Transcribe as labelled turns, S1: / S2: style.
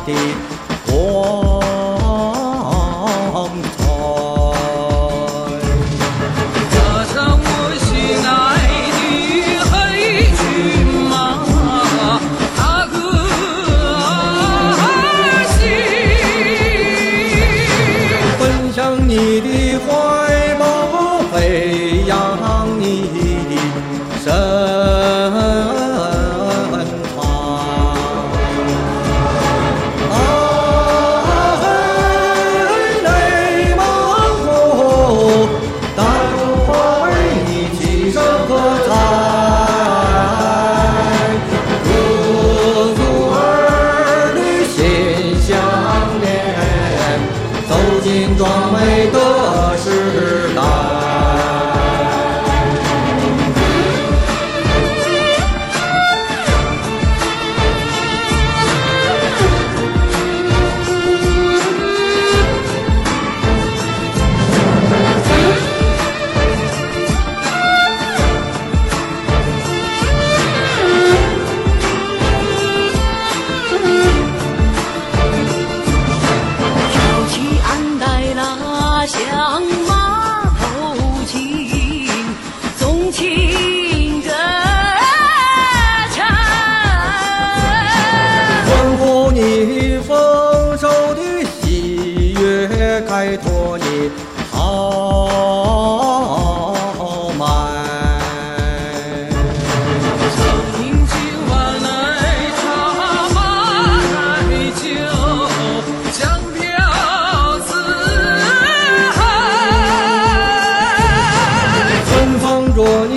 S1: 的光彩。
S2: 加上我心爱的黑骏马，它和我
S1: 奔向你的。托你豪迈。
S2: 听今晚奶茶白酒，香飘四海。
S1: 春风若你。